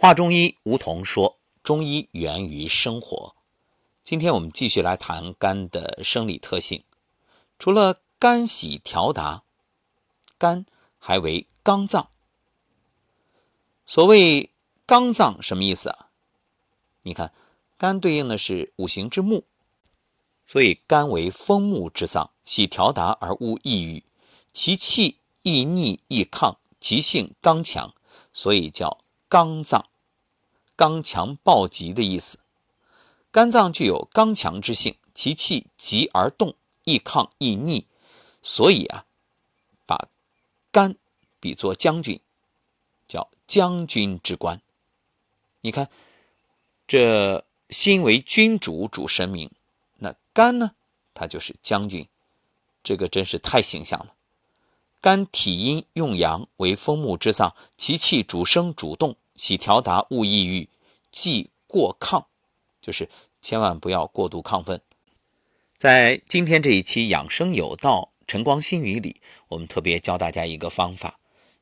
华中医吴桐说：“中医源于生活。”今天我们继续来谈肝的生理特性。除了肝喜调达，肝还为刚脏。所谓刚脏什么意思啊？你看，肝对应的是五行之木，所以肝为风木之脏，喜调达而恶抑郁，其气易逆易抗，其性刚强，所以叫刚脏。刚强暴急的意思，肝脏具有刚强之性，其气急而动，易抗易逆，所以啊，把肝比作将军，叫将军之官。你看，这心为君主，主神明，那肝呢，它就是将军，这个真是太形象了。肝体阴用阳，为风木之脏，其气主生主动。喜调达，勿抑郁，忌过亢，就是千万不要过度亢奋。在今天这一期养生有道晨光心语里，我们特别教大家一个方法，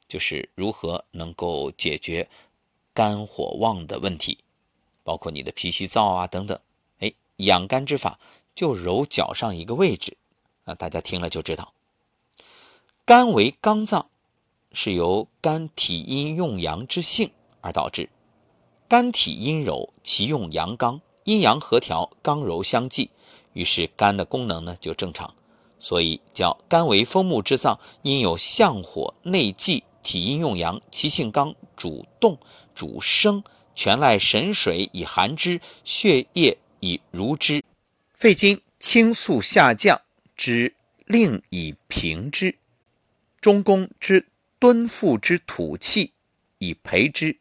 就是如何能够解决肝火旺的问题，包括你的脾气燥啊等等。哎，养肝之法就揉脚上一个位置，啊，大家听了就知道，肝为刚脏，是由肝体阴用阳之性。而导致肝体阴柔，其用阳刚，阴阳和调，刚柔相济，于是肝的功能呢就正常。所以叫肝为风木之脏，因有相火内济，体阴用阳，其性刚，主动主生，全赖神水以寒之，血液以濡之，肺经清肃下降之令以平之，中宫之敦腹之土气以培之。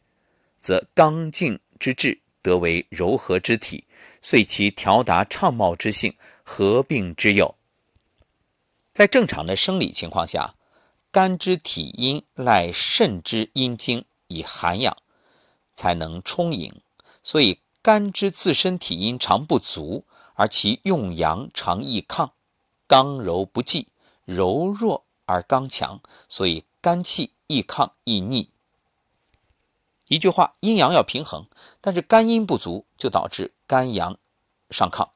则刚劲之志得为柔和之体，遂其调达畅茂之性，合并之有。在正常的生理情况下，肝之体阴赖肾之阴经以涵养，才能充盈。所以肝之自身体阴常不足，而其用阳常易亢，刚柔不济，柔弱而刚强，所以肝气易亢易逆。一句话，阴阳要平衡，但是肝阴不足，就导致肝阳上亢。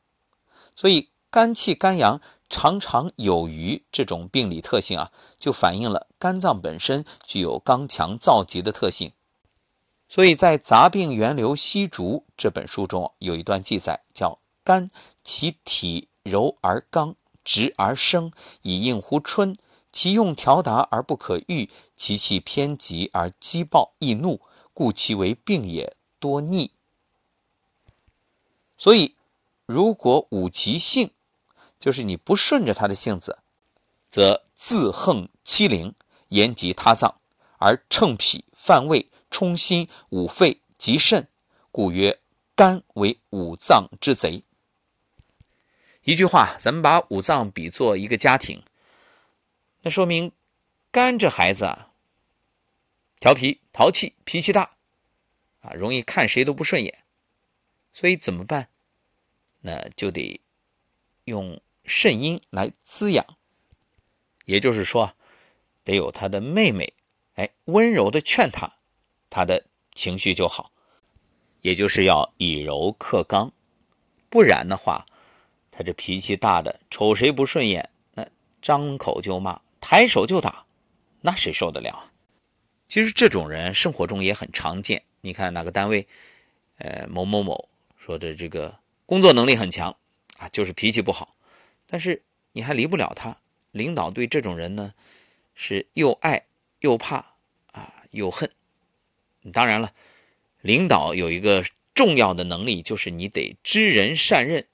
所以肝气、肝阳常常有余这种病理特性啊，就反映了肝脏本身具有刚强燥急的特性。所以在《杂病源流析竹》这本书中有一段记载，叫“肝其体柔而刚，直而生，以应乎春；其用调达而不可御，其气偏急而激暴易怒。”故其为病也，多逆。所以，如果五其性，就是你不顺着他的性子，则自横欺凌，言及他脏，而乘脾犯胃，冲心五肺及肾，故曰肝为五脏之贼。一句话，咱们把五脏比作一个家庭，那说明肝这孩子啊。调皮、淘气、脾气大，啊，容易看谁都不顺眼，所以怎么办？那就得用肾阴来滋养，也就是说，得有他的妹妹，哎，温柔的劝他，他的情绪就好。也就是要以柔克刚，不然的话，他这脾气大的，瞅谁不顺眼，那张口就骂，抬手就打，那谁受得了啊？其实这种人生活中也很常见。你看哪个单位，呃，某某某说的这个工作能力很强啊，就是脾气不好，但是你还离不了他。领导对这种人呢，是又爱又怕啊，又恨。当然了，领导有一个重要的能力，就是你得知人善任，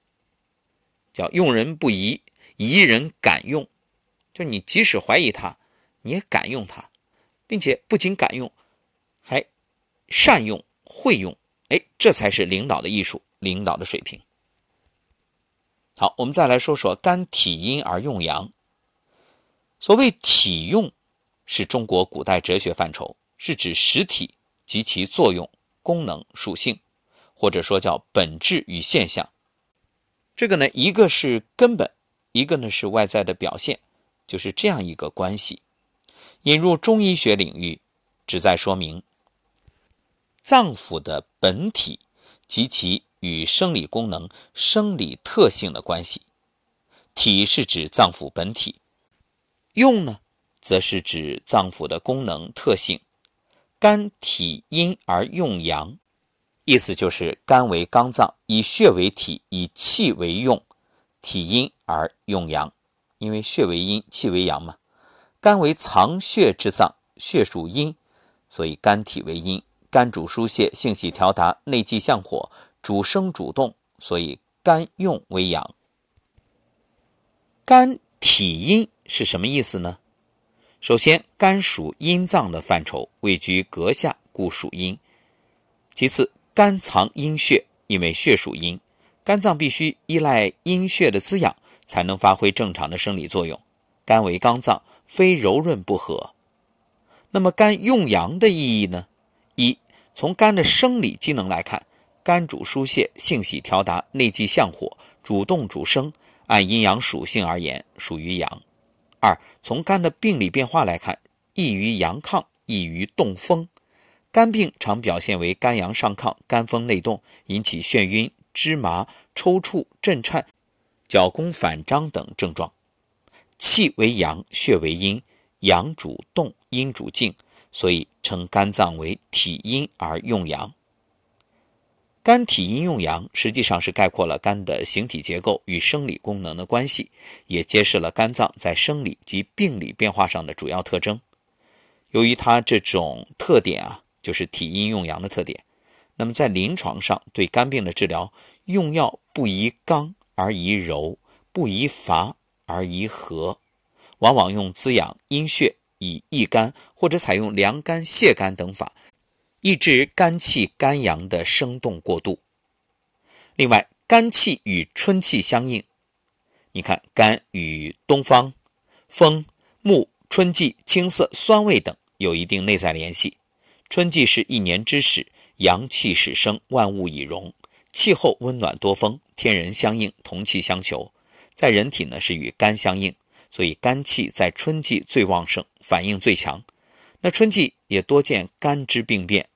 叫用人不疑，疑人敢用。就你即使怀疑他，你也敢用他。并且不仅敢用，还善用、会用，哎，这才是领导的艺术，领导的水平。好，我们再来说说肝体阴而用阳。所谓体用，是中国古代哲学范畴，是指实体及其作用、功能、属性，或者说叫本质与现象。这个呢，一个是根本，一个呢是外在的表现，就是这样一个关系。引入中医学领域，旨在说明脏腑的本体及其与生理功能、生理特性的关系。体是指脏腑本体，用呢，则是指脏腑的功能特性。肝体阴而用阳，意思就是肝为刚脏，以血为体，以气为用，体阴而用阳。因为血为阴，气为阳嘛。肝为藏血之脏，血属阴，所以肝体为阴。肝主疏泄，性喜调达，内济向火，主生主动，所以肝用为阳。肝体阴是什么意思呢？首先，肝属阴脏的范畴，位居膈下，故属阴。其次，肝藏阴血，因为血属阴，肝脏必须依赖阴血的滋养，才能发挥正常的生理作用。肝为刚脏，非柔润不和。那么，肝用阳的意义呢？一，从肝的生理机能来看，肝主疏泄，性喜调达，内济向火，主动主生，按阴阳属性而言，属于阳。二，从肝的病理变化来看，易于阳亢，易于动风。肝病常表现为肝阳上亢、肝风内动，引起眩晕、肢麻、抽搐、震颤、脚弓反张等症状。气为阳，血为阴，阳主动，阴主静，所以称肝脏为体阴而用阳。肝体阴用阳，实际上是概括了肝的形体结构与生理功能的关系，也揭示了肝脏在生理及病理变化上的主要特征。由于它这种特点啊，就是体阴用阳的特点，那么在临床上对肝病的治疗，用药不宜刚而宜柔，不宜乏而宜和，往往用滋养阴血以益肝，或者采用凉肝、泻肝等法。抑制肝气肝阳的生动过度。另外，肝气与春气相应，你看肝与东方、风、木、春季、青色、酸味等有一定内在联系。春季是一年之始，阳气始生，万物以荣，气候温暖多风，天人相应，同气相求。在人体呢是与肝相应，所以肝气在春季最旺盛，反应最强。那春季也多见肝之病变。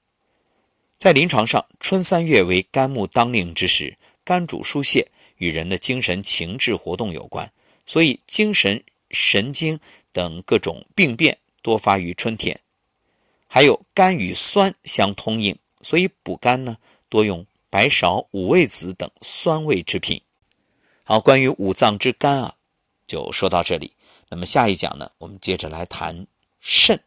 在临床上，春三月为肝木当令之时，肝主疏泄，与人的精神情志活动有关，所以精神、神经等各种病变多发于春天。还有肝与酸相通应，所以补肝呢，多用白芍、五味子等酸味之品。好，关于五脏之肝啊，就说到这里。那么下一讲呢，我们接着来谈肾。